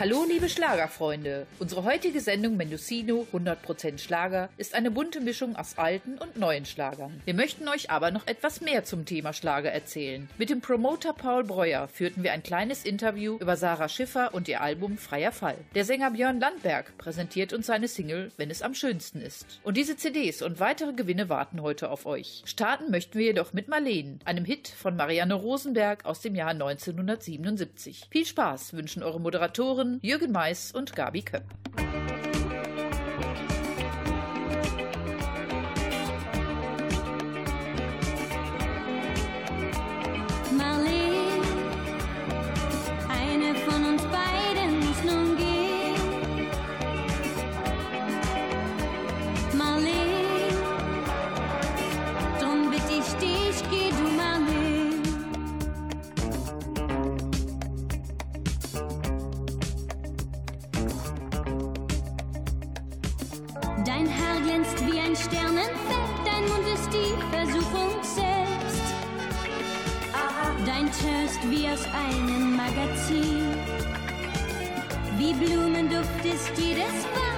Hallo liebe Schlagerfreunde. Unsere heutige Sendung Mendocino 100% Schlager ist eine bunte Mischung aus alten und neuen Schlagern. Wir möchten euch aber noch etwas mehr zum Thema Schlager erzählen. Mit dem Promoter Paul Breuer führten wir ein kleines Interview über Sarah Schiffer und ihr Album Freier Fall. Der Sänger Björn Landberg präsentiert uns seine Single Wenn es am schönsten ist. Und diese CDs und weitere Gewinne warten heute auf euch. Starten möchten wir jedoch mit Marleen, einem Hit von Marianne Rosenberg aus dem Jahr 1977. Viel Spaß wünschen eure Moderatoren Jürgen Mais und Gabi Köpp. Aus einem Magazin. Wie Blumenduft ist jedes Wort,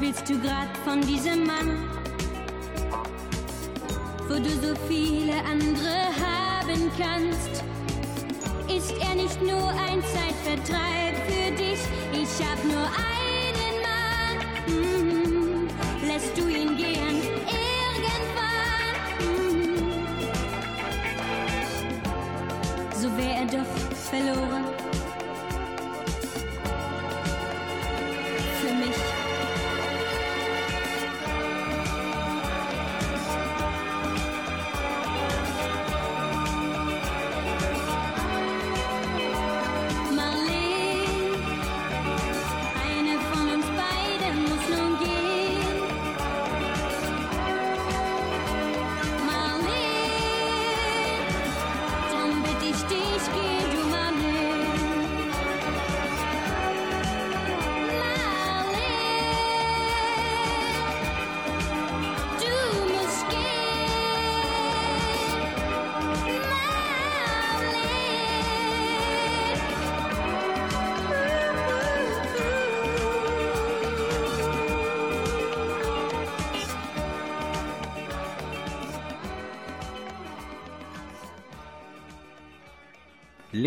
Willst du grad von diesem Mann, wo du so viele andere haben kannst? Ist er nicht nur ein Zeitvertreib für dich? Ich hab nur einen Mann. Mhm. Lässt du ihn gehen irgendwann? Mhm. So wär er doch verloren.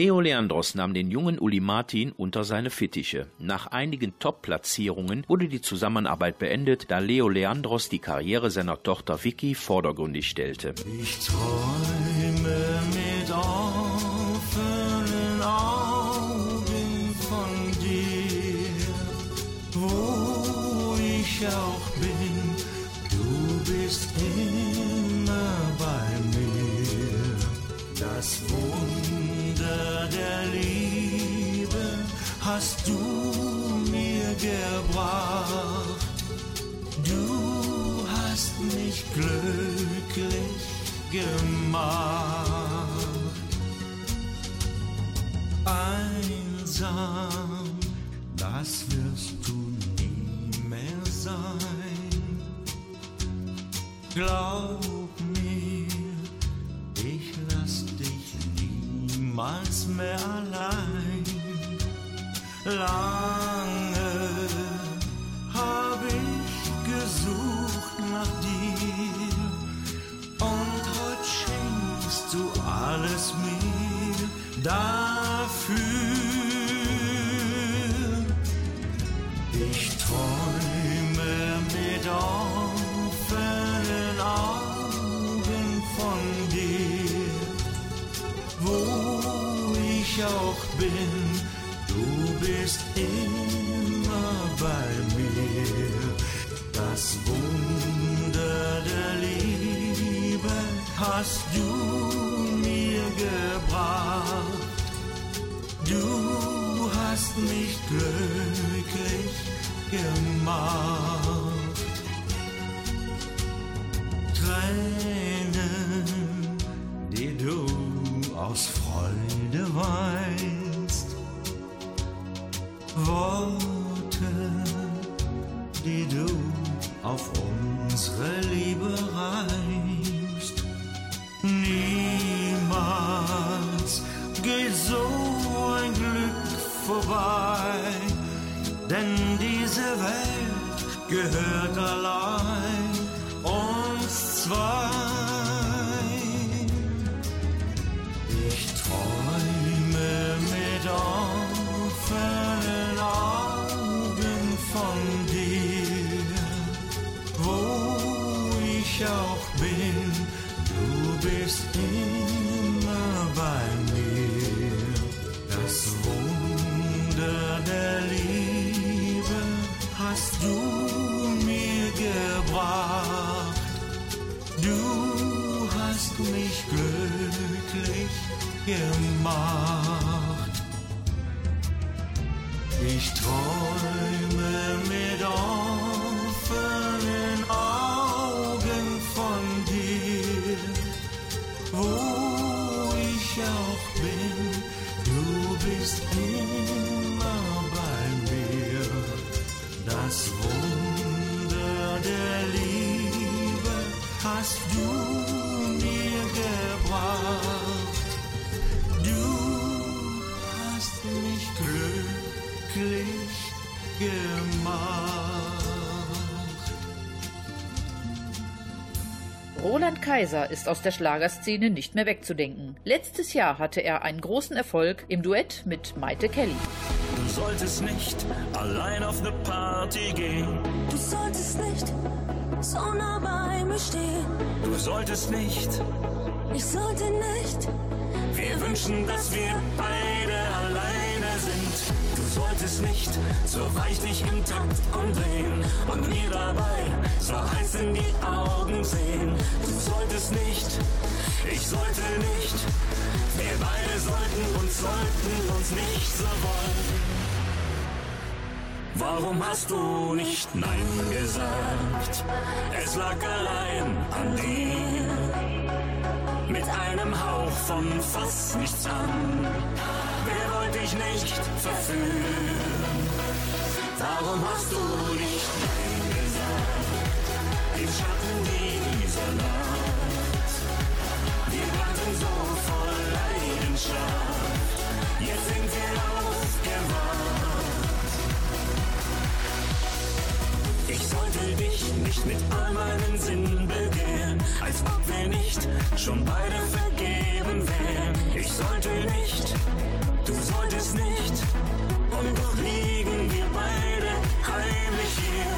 Leo Leandros nahm den jungen Uli Martin unter seine Fittiche. Nach einigen Top-Platzierungen wurde die Zusammenarbeit beendet, da Leo Leandros die Karriere seiner Tochter Vicky vordergründig stellte. Ich träume mit offenen Augen von dir, wo ich auch bin, du bist immer bei mir. Das Wohnen hast du mir gebracht. Du hast mich glücklich gemacht. Einsam, das wirst du nie mehr sein. Glaub mir, ich lass dich niemals mehr allein. Lange hab ich gesucht nach dir und heute schenkst du alles mir dafür. Hast du mir gebracht. Du hast mich glücklich gemacht. Tränen, glücklich gemacht. Roland Kaiser ist aus der Schlagerszene nicht mehr wegzudenken. Letztes Jahr hatte er einen großen Erfolg im Duett mit Maite Kelly. Du solltest nicht allein auf eine Party gehen. Du solltest nicht so nah bei mir stehen. Du solltest nicht. Ich sollte nicht. Wir wünschen, dass wir beide alleine sind. Du solltest nicht so weichlich im Takt umdrehen und mir dabei so heiß in die Augen sehen. Du solltest nicht. Ich sollte nicht. Wir beide sollten und sollten uns nicht so wollen. Warum hast du nicht Nein gesagt? Es lag allein an dir. Mit einem Hauch von fast nichts an. Wer wollte ich nicht verführen? Warum hast du nicht Nein gesagt? Im Schatten dieser Nacht. Wir brannten so voll Leidenschaft. Jetzt sind wir aufgewacht. Ich sollte dich nicht mit all meinen Sinnen begehren, als ob wir nicht schon beide vergeben wären. Ich sollte nicht, solltest nicht, und doch liegen wir beide heimlich hier.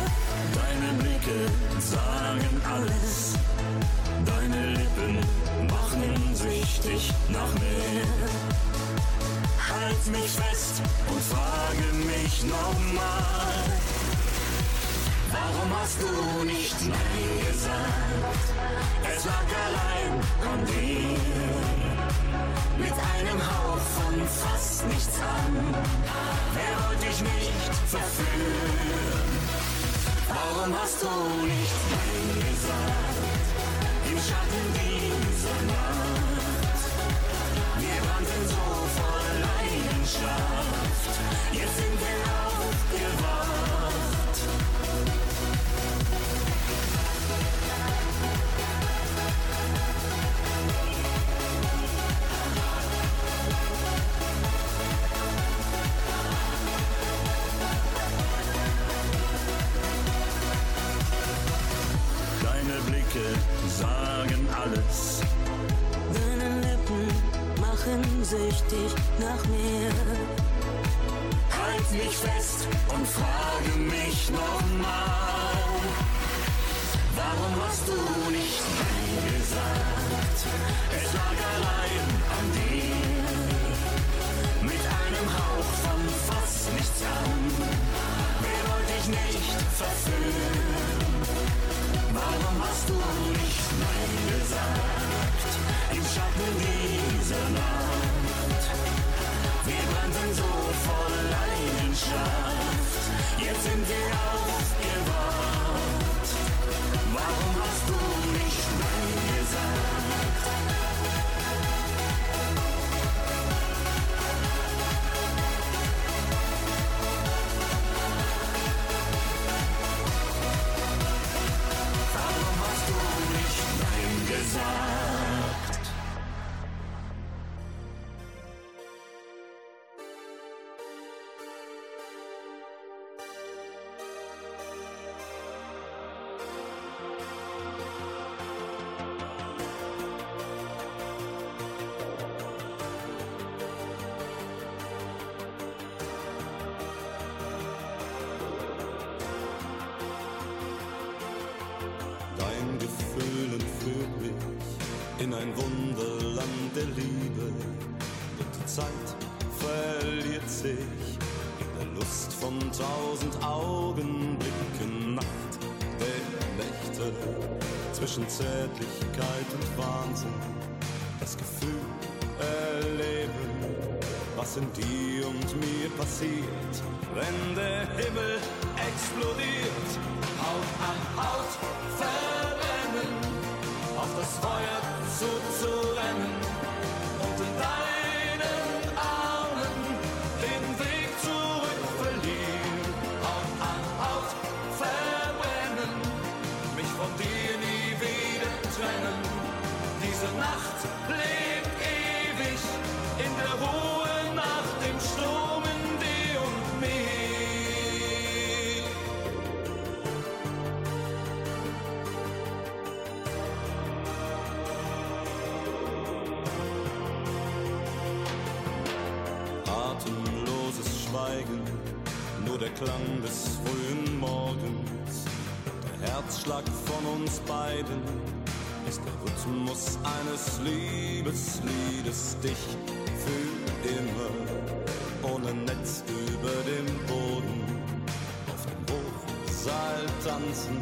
Deine Blicke sagen alles, deine Lippen machen süchtig nach mehr. Halt mich fest und frage mich nochmal. Warum hast du nicht Nein gesagt? Es lag allein an dir. Mit einem Hauch von fast nichts an. Wer wollte ich nicht verführen? Warum hast du nicht Nein gesagt? Im Schatten dieser Nacht. Wir brannten so voll Leidenschaft. Jetzt sind wir aufgewacht. Sagen alles. Deine Lippen machen süchtig nach mehr. Halt mich fest und frage mich nochmal. Warum hast du nicht Nein gesagt? Es lag allein an dir. Mit einem Hauch von fast nichts an. Wer wollte ich nicht verführen? Warum hast du nicht Nein gesagt? Im Schatten dieser Nacht. Wir brannten so voll Leidenschaft. Jetzt sind wir aufgewacht. Zwischen Zärtlichkeit und Wahnsinn. Das Gefühl erleben, was in dir und mir passiert, wenn der Himmel explodiert. Haut an Haut verbrennen, auf das Feuer zuzurennen Klang des frühen Morgens. Der Herzschlag von uns beiden ist der Rhythmus eines Liebesliedes. Dich für immer, ohne Netz über dem Boden. Auf dem Hochseil tanzen,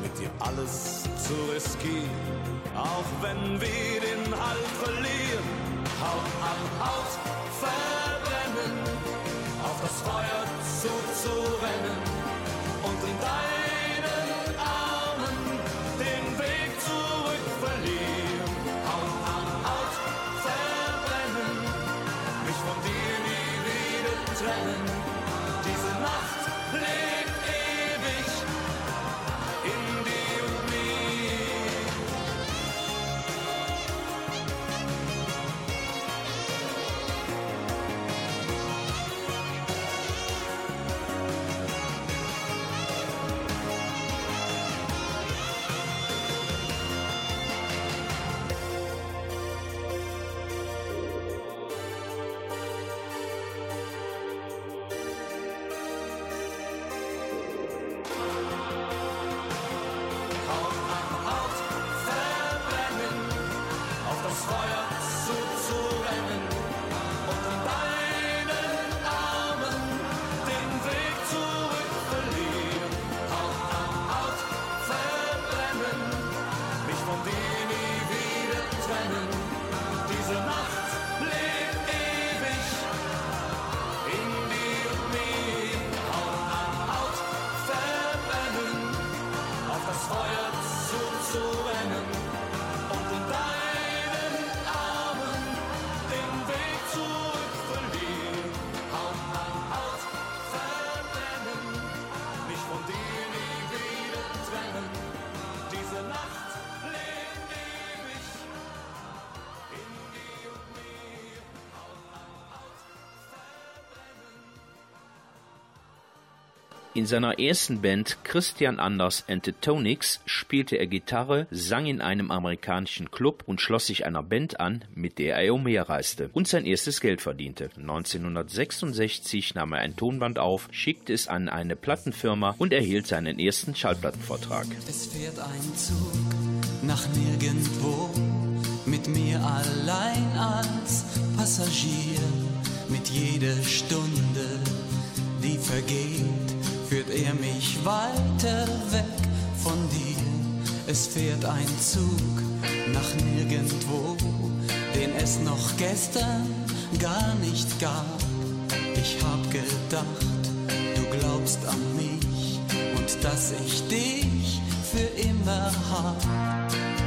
mit dir alles zu riskieren. Auch wenn wir den Halt verlieren, Haut an Haut swoją In seiner ersten Band Christian Anders and the Tonics spielte er Gitarre, sang in einem amerikanischen Club und schloss sich einer Band an, mit der er umherreiste und sein erstes Geld verdiente. 1966 nahm er ein Tonband auf, schickte es an eine Plattenfirma und erhielt seinen ersten Schallplattenvertrag. Es fährt ein Zug nach nirgendwo mit mir allein als Passagier. Mit jeder Stunde, die vergeht, er mich weiter weg von dir. Es fährt ein Zug nach nirgendwo, den es noch gestern gar nicht gab. Ich hab gedacht, du glaubst an mich und dass ich dich für immer hab.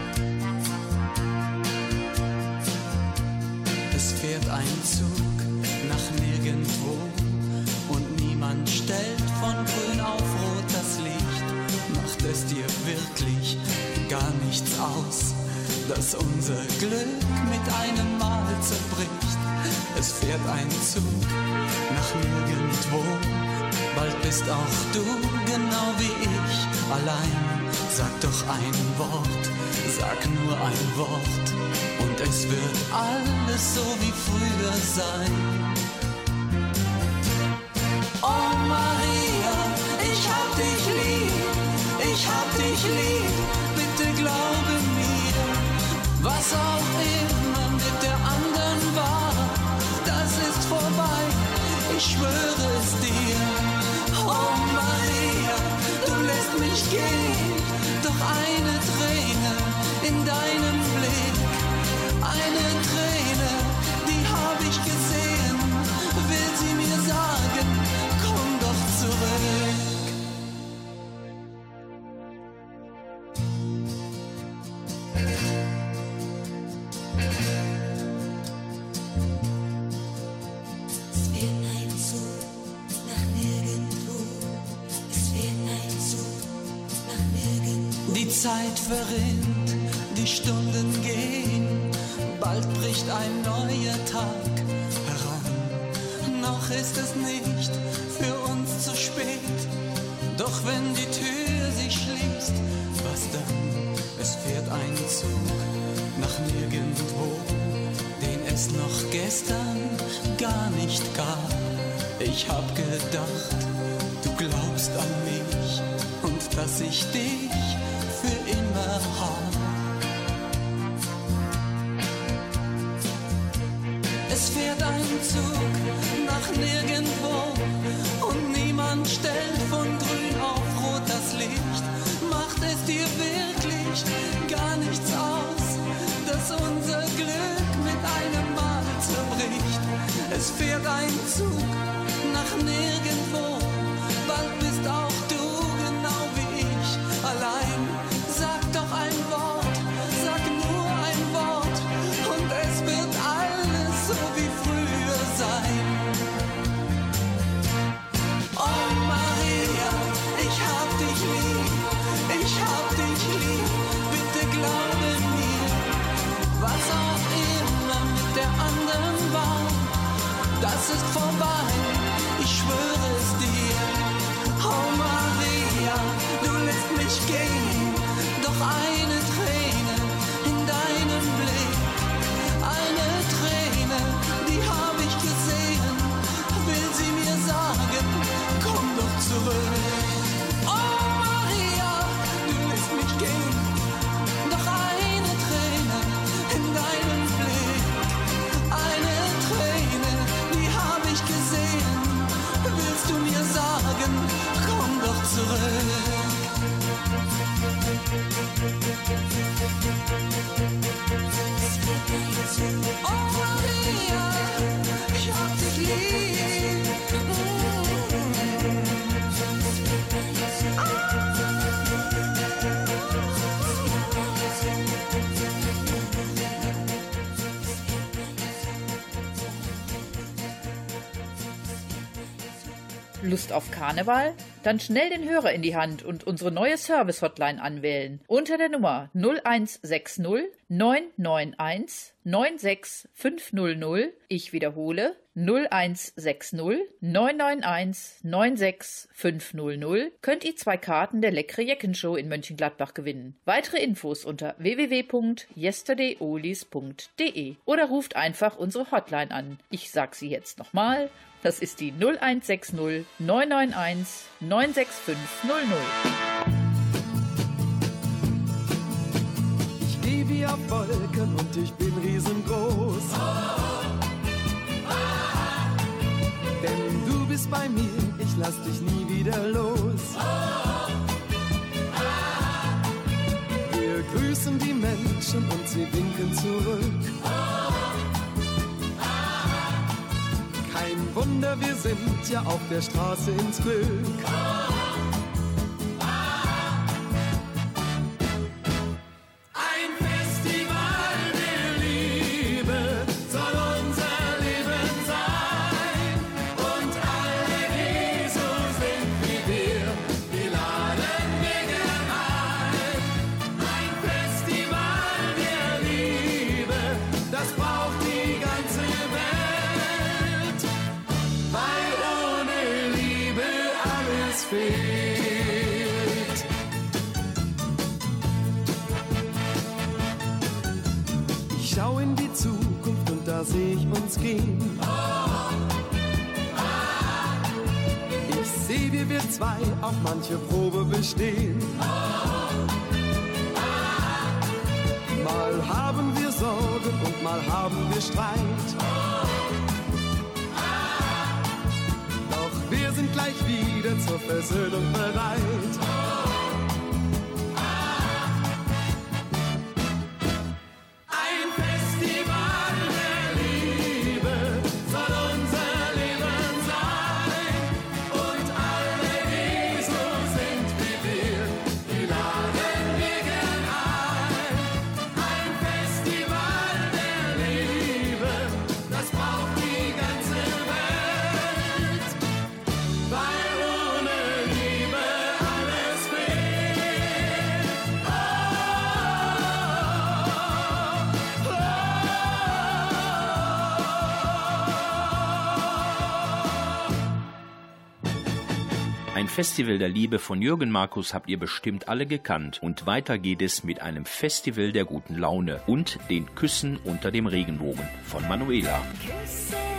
Aus, dass unser Glück mit einem Mal zerbricht. Es fährt ein Zug nach nirgendwo. Bald bist auch du genau wie ich allein. Sag doch ein Wort, sag nur ein Wort und es wird alles so wie früher sein. Oh Maria, ich hab dich lieb, ich hab dich lieb, bitte glaube mir, was auch immer mit der anderen war, das ist vorbei, ich schwöre es dir. Oh Maria, du lässt mich gehen, doch eine Träne in deinem Zeit verrinnt, die Stunden gehen, bald bricht ein neuer Tag heran. Noch ist es nicht für uns zu spät, doch wenn die Tür sich schließt, was dann? Es fährt ein Zug nach nirgendwo, den es noch gestern gar nicht gab. Ich hab gedacht, du glaubst an mich und dass ich dich hab. Es fährt ein Zug nach nirgendwo und niemand stellt von grün auf rot das Licht. Macht es dir wirklich gar nichts aus, dass unser Glück mit einem Mal zerbricht. Es fährt ein Zug nach nirgendwo, das ist vorbei, ich schwöre es dir. Oh Maria, du lässt mich gehen, doch eine auf Karneval? Dann schnell den Hörer in die Hand und unsere neue Service-Hotline anwählen. Unter der Nummer 0160 991 96500. Ich wiederhole 0160 991 96500 könnt ihr zwei Karten der Leckere Jeckenshow in Mönchengladbach gewinnen. Weitere Infos unter www.yesterdayolis.de oder ruft einfach unsere Hotline an. Ich sag sie jetzt nochmal. Das ist die 0160 991 96500. Ich geh wie auf Wolken und ich bin riesengroß. Denn du bist bei mir, ich lass dich nie wieder los. Wir grüßen die Menschen und sie winken zurück. Wunder, wir sind ja auf der Straße ins Glück. HD. Ein Festival der Liebe von Jürgen Markus habt ihr bestimmt alle gekannt. Und weiter geht es mit einem Festival der guten Laune und den Küssen unter dem Regenbogen von Manuela. Küsse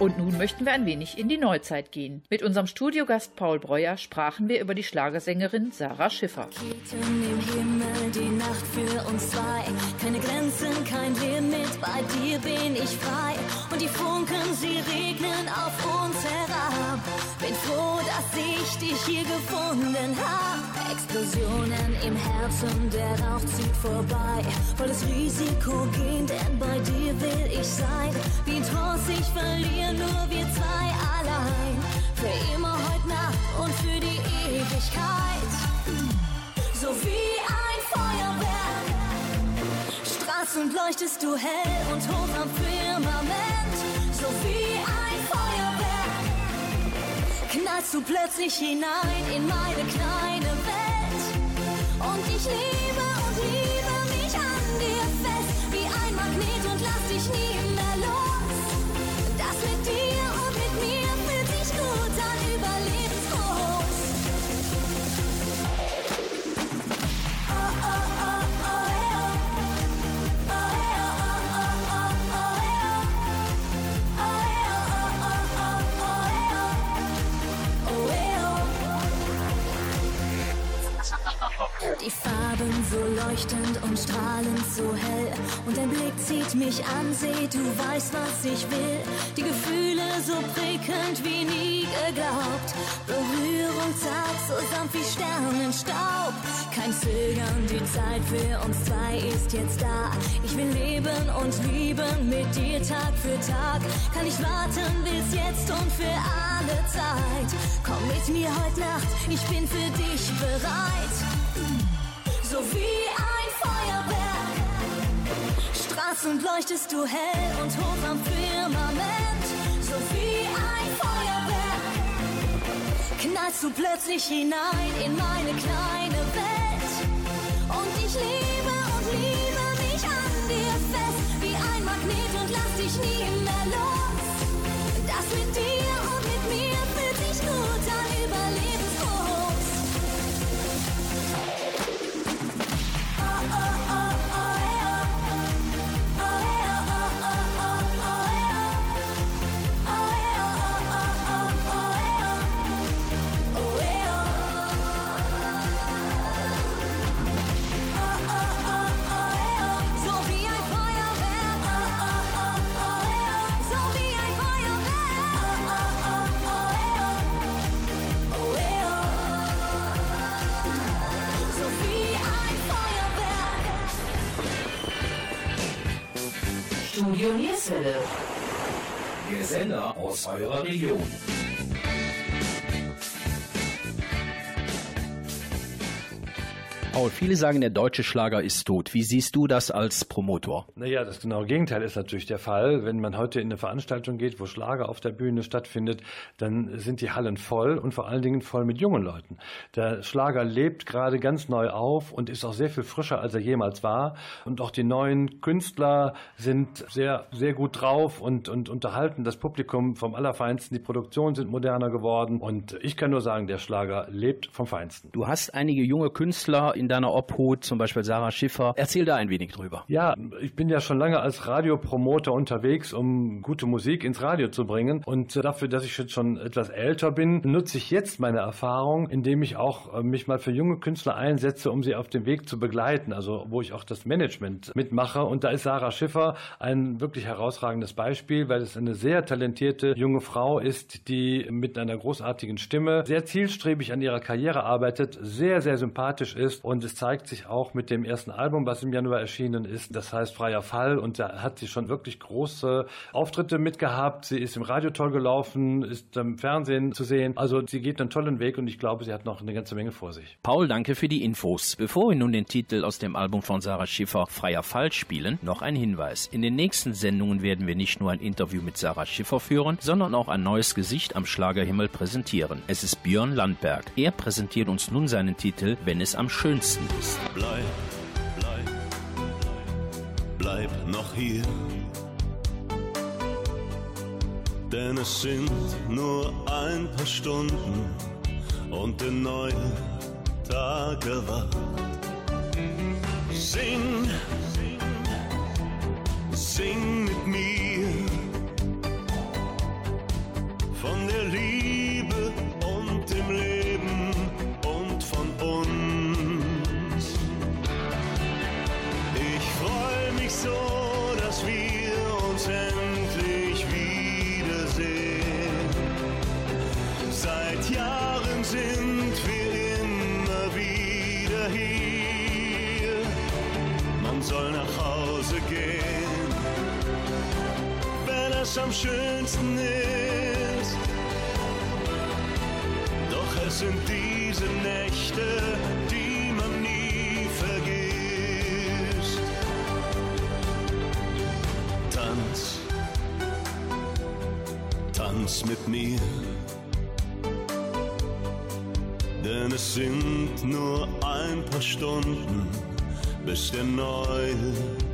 Und nun möchten wir ein wenig in die Neuzeit gehen. Mit unserem Studiogast Paul Breuer sprachen wir über die Schlagersängerin Sarah Schiffer. Raketen im Himmel, die Nacht für uns zwei. Keine Grenzen, kein Limit, bei dir bin ich frei. Und die Funken, sie regnen auf uns herab. Bin froh, dass ich dich hier gefunden hab. Explosionen im Herzen, der Rauch zieht vorbei. Volles Risiko gehen, denn bei dir will ich sein. Wie ein Trance, ich verliere nur wir zwei allein. Für immer heute Nacht und für die Ewigkeit. So wie ein Feuerwerk. Straßen leuchtest du hell und hoch am Firmament. So wie ein Feuerwerk. Knallst du plötzlich hinein in meine. Und ich liebe und liebe Die Farben so leuchtend und strahlend so hell. Und dein Blick zieht mich an, seh, du weißt, was ich will. Die Gefühle so prickelnd wie nie geglaubt. Berührung zart, so sanft wie Sternenstaub. Kein Zögern, die Zeit für uns zwei ist jetzt da. Ich will leben und lieben mit dir Tag für Tag. Kann ich warten bis jetzt und für alle Zeit. Komm mit mir heute Nacht, ich bin für dich bereit. Wie ein Feuerwerk. Straßen leuchtest du hell und hoch am Firmament. So wie ein Feuerwerk. Knallst du plötzlich hinein in meine kleine Welt. Und ich liebe und liebe mich an dir fest. Sender aus viele sagen, der deutsche Schlager ist tot. Wie siehst du das als Promotor? Naja, das genaue Gegenteil ist natürlich der Fall. Wenn man heute in eine Veranstaltung geht, wo Schlager auf der Bühne stattfindet, dann sind die Hallen voll und vor allen Dingen voll mit jungen Leuten. Der Schlager lebt gerade ganz neu auf und ist auch sehr viel frischer, als er jemals war. Und auch die neuen Künstler sind sehr, sehr gut drauf und, und unterhalten das Publikum vom Allerfeinsten. Die Produktionen sind moderner geworden und ich kann nur sagen, der Schlager lebt vom Feinsten. Du hast einige junge Künstler in deiner Obhut, zum Beispiel Sarah Schiffer. Erzähl da ein wenig drüber. Ja, ich bin ja schon lange als Radiopromoter unterwegs, um gute Musik ins Radio zu bringen. Und dafür, dass ich jetzt schon etwas älter bin, nutze ich jetzt meine Erfahrung, indem ich auch äh, mich mal für junge Künstler einsetze, um sie auf dem Weg zu begleiten. Also wo ich auch das Management mitmache. Und da ist Sarah Schiffer ein wirklich herausragendes Beispiel, weil es eine sehr talentierte junge Frau ist, die mit einer großartigen Stimme sehr zielstrebig an ihrer Karriere arbeitet, sehr, sehr sympathisch ist und es zeigt sich auch mit dem ersten Album, was im Januar erschienen ist. Das heißt Freier Fall und da hat sie schon wirklich große Auftritte mitgehabt. Sie ist im Radio toll gelaufen, ist im Fernsehen zu sehen. Also sie geht einen tollen Weg und ich glaube, sie hat noch eine ganze Menge vor sich. Paul, danke für die Infos. Bevor wir nun den Titel aus dem Album von Sarah Schiffer Freier Fall spielen, noch ein Hinweis. In den nächsten Sendungen werden wir nicht nur ein Interview mit Sarah Schiffer führen, sondern auch ein neues Gesicht am Schlagerhimmel präsentieren. Es ist Björn Landberg. Er präsentiert uns nun seinen Titel Wenn es am schönsten ist. Bleib, bleib, bleib noch hier. Denn es sind nur ein paar Stunden und der neue Tag erwacht. Sing, sing mit mir von der Liebe soll nach Hause gehen, wenn es am schönsten ist. Doch es sind diese Nächte, die man nie vergisst. Tanz, tanz mit mir. Denn es sind nur ein paar Stunden, bis der neue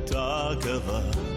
Tag erwacht.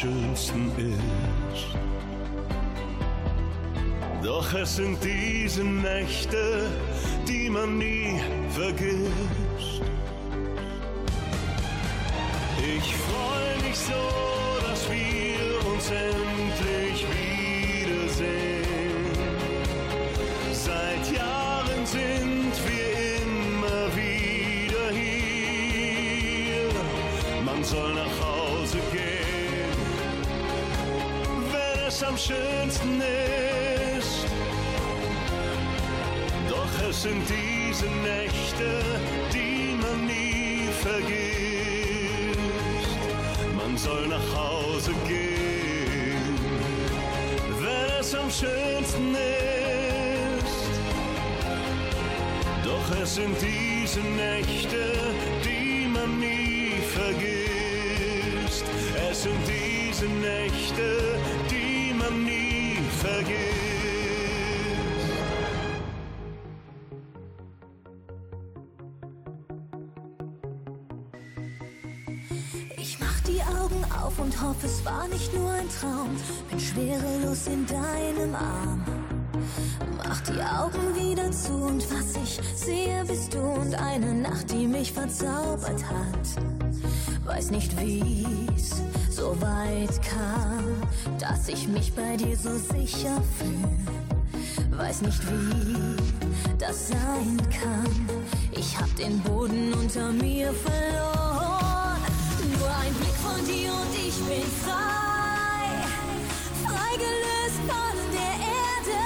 Schönsten ist. Doch es sind diese Nächte, die man nie vergisst. Ich freue mich so, dass wir uns endlich wiedersehen. Seit Jahren sind wir immer wieder hier. Man soll nach es am schönsten ist. Doch es sind diese Nächte, die man nie vergisst. Man soll nach Hause gehen, wenn es am schönsten ist. Doch es sind diese Nächte, die man nie vergisst. Es sind diese Nächte, die nie vergisst. Ich mach die Augen auf und hoffe, es war nicht nur ein Traum. Bin schwerelos in deinem Arm. Mach die Augen wieder zu und was ich sehe, bist du und eine Nacht, die mich verzaubert hat. Weiß nicht, wie's so weit kam, dass ich mich bei dir so sicher fühle. Weiß nicht, wie das sein kann. Ich hab den Boden unter mir verloren. Nur ein Blick von dir und ich bin frei. Freigelöst von der Erde.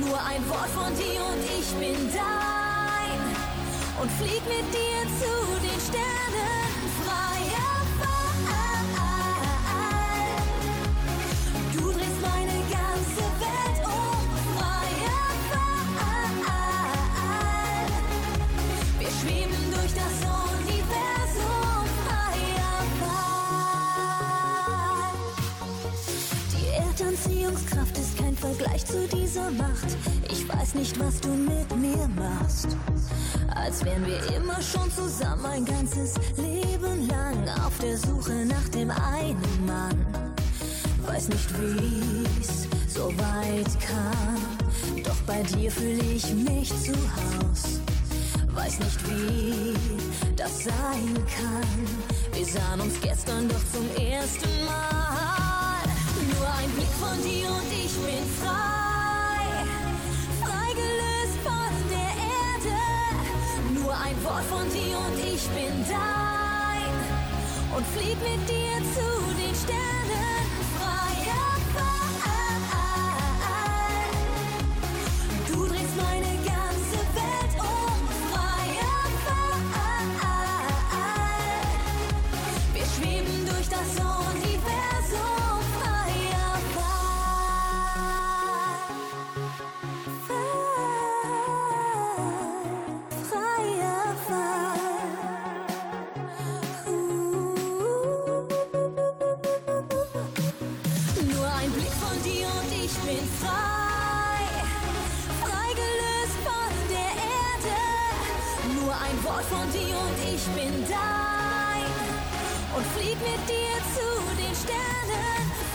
Nur ein Wort von dir und ich bin dein. Und flieg mit dir zu Dieser Macht. Ich weiß nicht, was du mit mir machst. Als wären wir immer schon zusammen ein ganzes Leben lang auf der Suche nach dem einen Mann. Weiß nicht, wie's so weit kam. Doch bei dir fühle ich mich zu Haus. Weiß nicht, wie das sein kann. Wir sahen uns gestern doch zum ersten Mal. Nur ein Blick von dir und ich bin frei. Wort von dir und ich bin dein. Und flieg mit dir zu den Sternen. Und flieg mit dir zu den Sternen.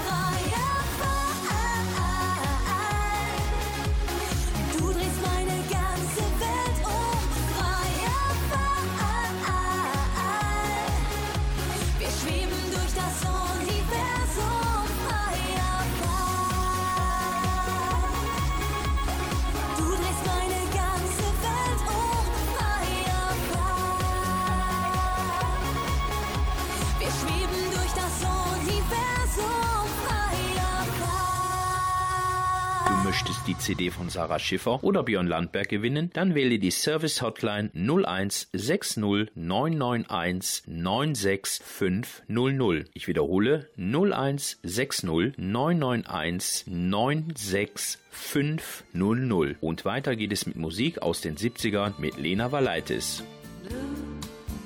Die CD von Sarah Schiffer oder Björn Landberg gewinnen? Dann wähle die Service Hotline 01 60 991 96500. Ich wiederhole 01 60 991 96500. Und weiter geht es mit Musik aus den 70ern mit Lena Valaitis.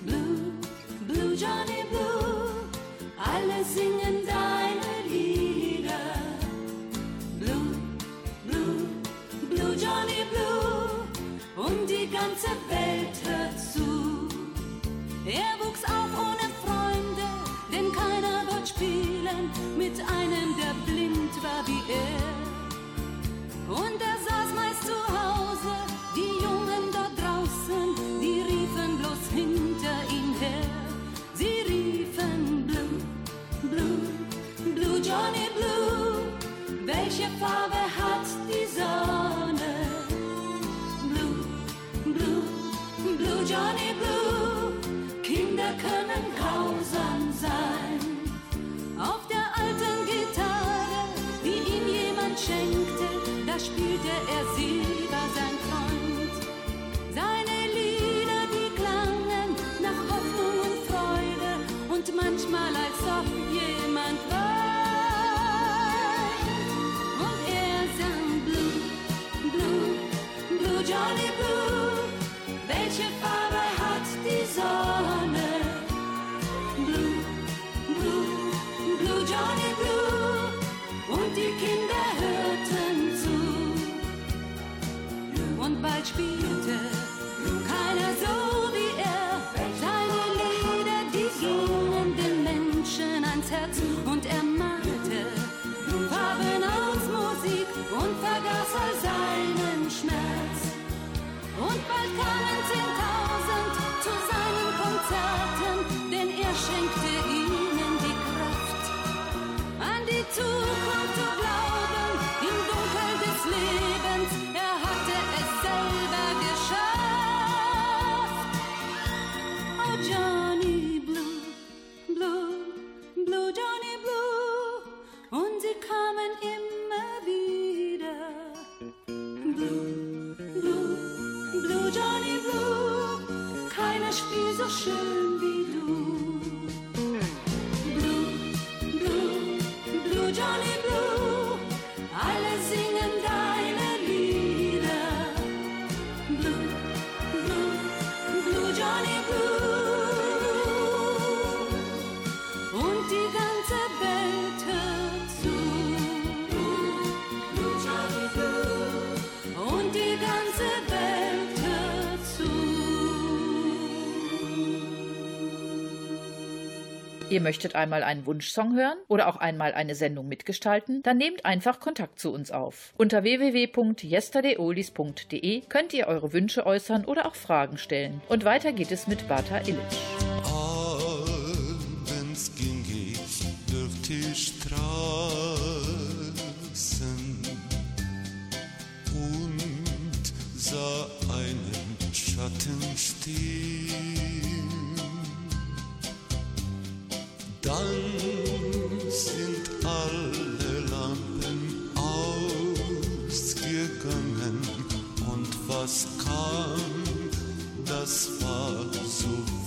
Blue Johnny Blue, alle singen deine und die ganze Welt hört zu. Er wuchs auf ohne Freunde, denn keiner wird spielen mit einem, der blind war wie er. Und er saß meist zu Hause, die Jungen dort draußen, die riefen bloß hinter ihm her. Sie riefen Blue, Blue, Blue Johnny Blue. Welche Farbe hat Blue Zukunft zu glauben, im Dunkel des Lebens, Ihr möchtet einmal einen Wunschsong hören oder auch einmal eine Sendung mitgestalten? Dann nehmt einfach Kontakt zu uns auf. Unter www.yesterdayoldies.de könnt ihr eure Wünsche äußern oder auch Fragen stellen. Und weiter geht es mit Bata Illich. Abends ging ich durch die Straßen und sah einen Schatten stehen. Kam, das war so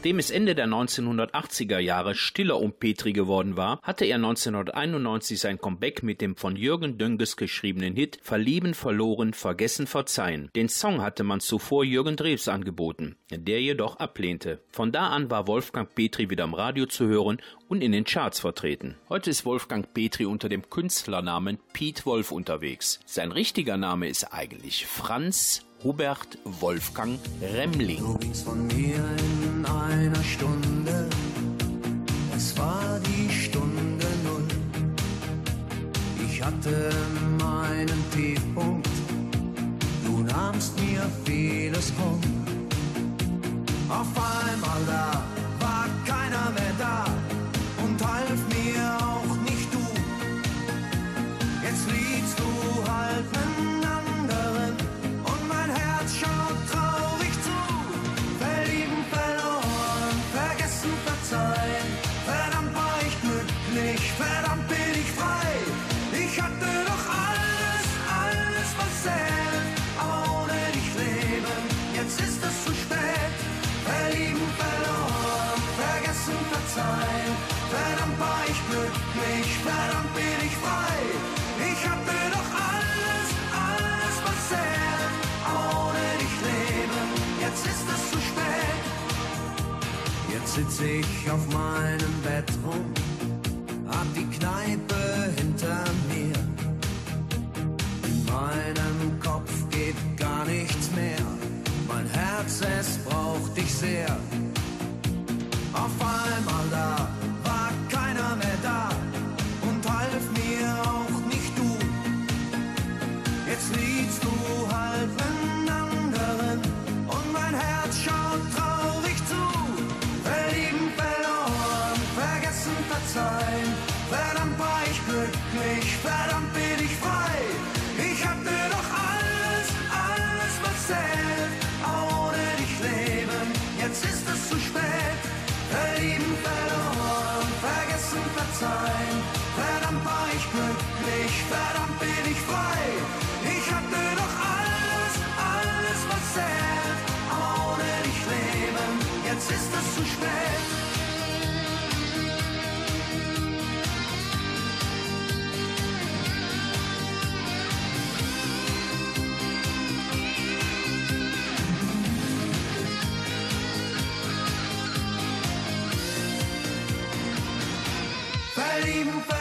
Nachdem es Ende der 1980er Jahre stiller um Petri geworden war, hatte er 1991 sein Comeback mit dem von Jürgen Dönges geschriebenen Hit Verlieben, verloren, vergessen, verzeihen. Den Song hatte man zuvor Jürgen Drews angeboten, der jedoch ablehnte. Von da an war Wolfgang Petri wieder im Radio zu hören und in den Charts vertreten. Heute ist Wolfgang Petri unter dem Künstlernamen Pete Wolf unterwegs. Sein richtiger Name ist eigentlich Franz Hubert Wolfgang Remling. Du gingst von mir in einer Stunde, es war die Stunde Null. Ich hatte meinen Tiefpunkt, du nahmst mir vieles rum. Auf einmal da war keiner mehr da glücklich, verdammt bin ich frei. Ich hatte doch alles, alles was zählt, ohne dich leben. Jetzt ist es zu spät. Jetzt sitze ich auf meinem Bett rum, hab die Kneipe hinter mir. In meinem Kopf geht gar nichts mehr. Mein Herz, es braucht dich sehr. Auf einmal da Verlieben,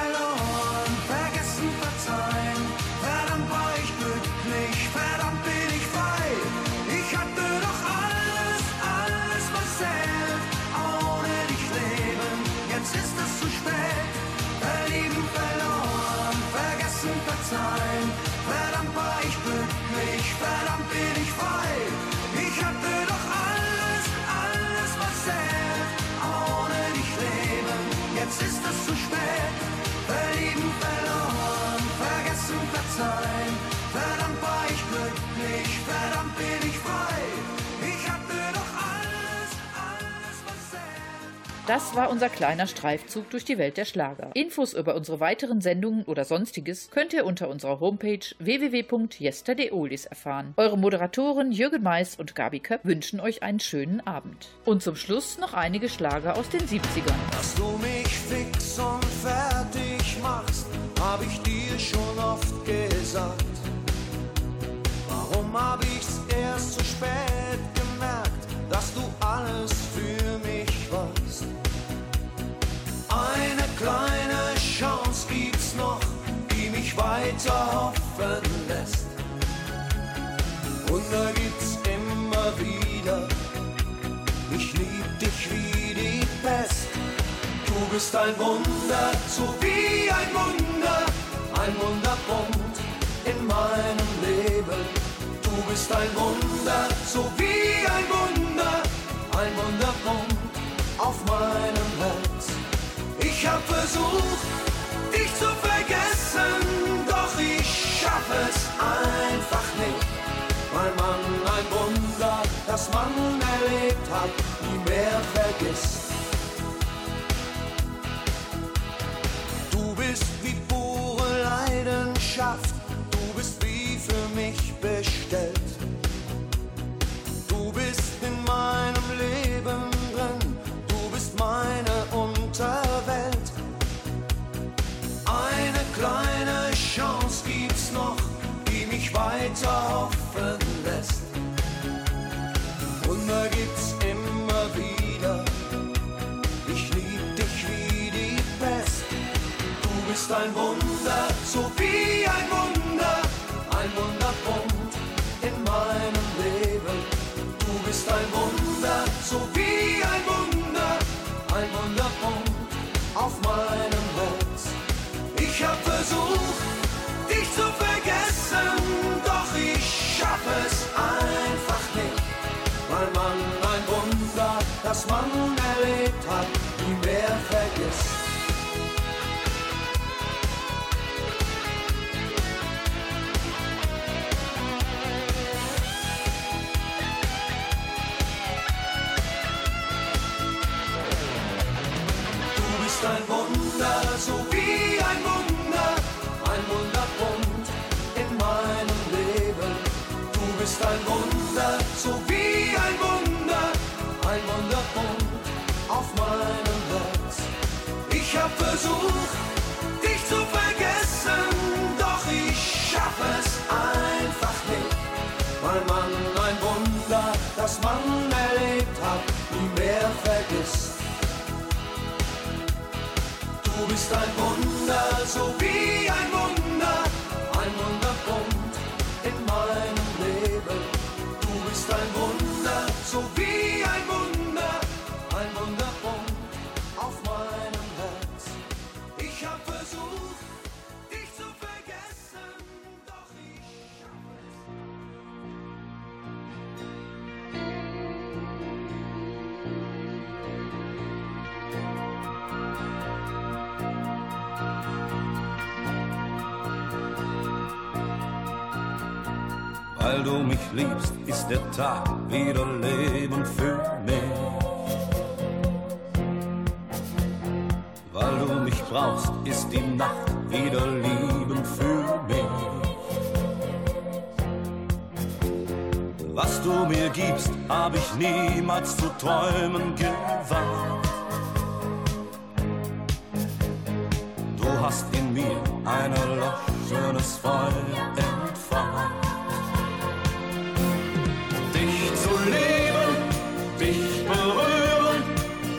Das war unser kleiner Streifzug durch die Welt der Schlager. Infos über unsere weiteren Sendungen oder sonstiges könnt ihr unter unserer Homepage www.yesterdayoldis erfahren. Eure Moderatoren Jürgen Mais und Gabi Köpp wünschen euch einen schönen Abend. Und zum Schluss noch einige Schlager aus den 70ern. Dass du mich fix und fertig machst, hab ich dir schon oft gesagt. Warum hab ich's erst zu spät gemerkt, dass du alles kleine Chance gibt's noch, die mich weiter hoffen lässt. Wunder gibt's immer wieder, ich lieb dich wie die Pest. Du bist ein Wunder, so wie ein Wunder, ein Wunderpunkt in meinem Leben. Du bist ein Wunder, so wie ein Wunder, ein Wunderpunkt auf meinem. Ich hab versucht, dich zu vergessen, doch ich schaff es einfach nicht. Weil man ein Wunder, das man erlebt hat, nie mehr vergisst. Das man erlebt hat, nie mehr vergisst. Du bist ein Wunder, so wie ein Wunder, ein Wunderpunkt in meinem Leben. Du bist ein Wunder, Ich hab versucht, dich zu vergessen, doch ich schaff es einfach nicht, weil man ein Wunder, das man erlebt hat, nie mehr vergisst. Du bist ein Wunder, so liebst, ist der Tag wieder Leben für mich. Weil du mich brauchst, ist die Nacht wieder Lieben für mich. Was du mir gibst, hab ich niemals zu träumen gewagt. Du hast in mir ein erloschenes Feuer entfacht. Lieben, dich berühren,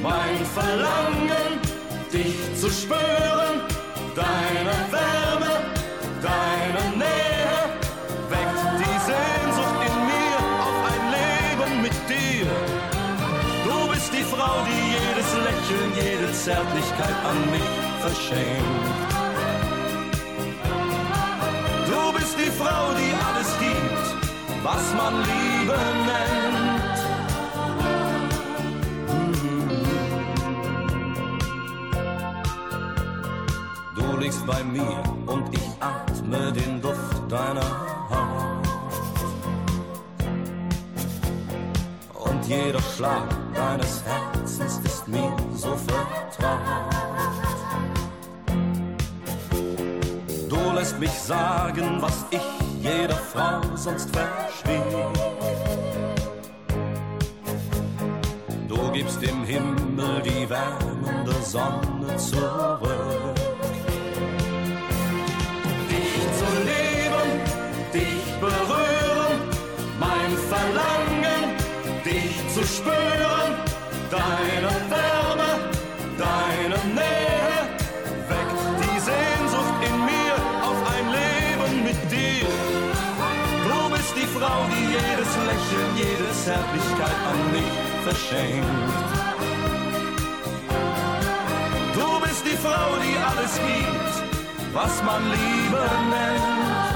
mein Verlangen, dich zu spüren, deine Wärme, deine Nähe, weckt die Sehnsucht in mir auf ein Leben mit dir. Du bist die Frau, die jedes Lächeln, jede Zärtlichkeit an mich verschenkt. Was man Liebe nennt. Du liegst bei mir und ich atme den Duft deiner Haut. Und jeder Schlag deines Herzens ist mir so vertraut. Du lässt mich sagen, was ich jeder Frau sonst verschwieg. Du gibst dem Himmel die wärmende Sonne zurück. Verschenkt. Du bist die Frau, die alles gibt, was man Liebe nennt.